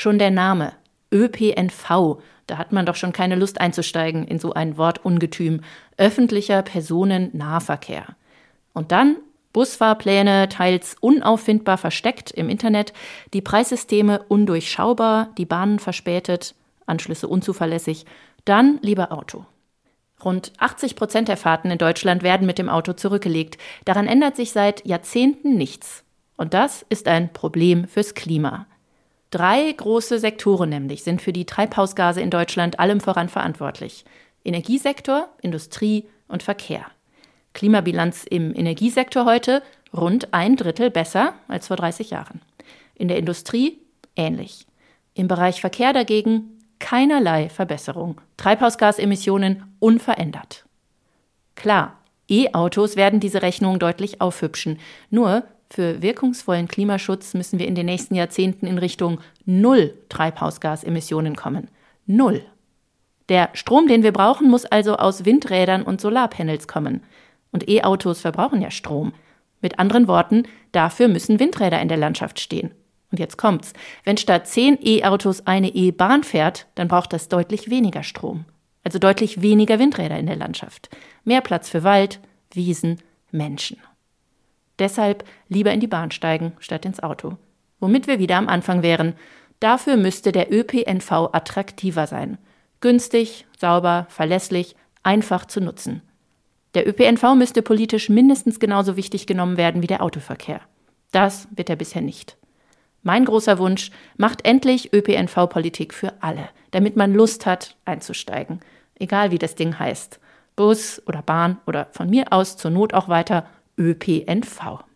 Schon der Name ÖPNV, da hat man doch schon keine Lust einzusteigen in so ein Wortungetüm. Öffentlicher Personennahverkehr. Und dann Busfahrpläne teils unauffindbar versteckt im Internet, die Preissysteme undurchschaubar, die Bahnen verspätet, Anschlüsse unzuverlässig, dann lieber Auto. Rund 80 Prozent der Fahrten in Deutschland werden mit dem Auto zurückgelegt. Daran ändert sich seit Jahrzehnten nichts. Und das ist ein Problem fürs Klima. Drei große Sektoren nämlich sind für die Treibhausgase in Deutschland allem voran verantwortlich. Energiesektor, Industrie und Verkehr. Klimabilanz im Energiesektor heute rund ein Drittel besser als vor 30 Jahren. In der Industrie ähnlich. Im Bereich Verkehr dagegen keinerlei Verbesserung. Treibhausgasemissionen unverändert. Klar, E-Autos werden diese Rechnung deutlich aufhübschen. Nur für wirkungsvollen Klimaschutz müssen wir in den nächsten Jahrzehnten in Richtung Null Treibhausgasemissionen kommen. Null. Der Strom, den wir brauchen, muss also aus Windrädern und Solarpanels kommen. Und E-Autos verbrauchen ja Strom. Mit anderen Worten, dafür müssen Windräder in der Landschaft stehen. Und jetzt kommt's. Wenn statt zehn E-Autos eine E-Bahn fährt, dann braucht das deutlich weniger Strom. Also deutlich weniger Windräder in der Landschaft. Mehr Platz für Wald, Wiesen, Menschen. Deshalb lieber in die Bahn steigen statt ins Auto. Womit wir wieder am Anfang wären. Dafür müsste der ÖPNV attraktiver sein. Günstig, sauber, verlässlich, einfach zu nutzen. Der ÖPNV müsste politisch mindestens genauso wichtig genommen werden wie der Autoverkehr. Das wird er bisher nicht. Mein großer Wunsch, macht endlich ÖPNV-Politik für alle, damit man Lust hat, einzusteigen. Egal wie das Ding heißt. Bus oder Bahn oder von mir aus zur Not auch weiter ÖPNV.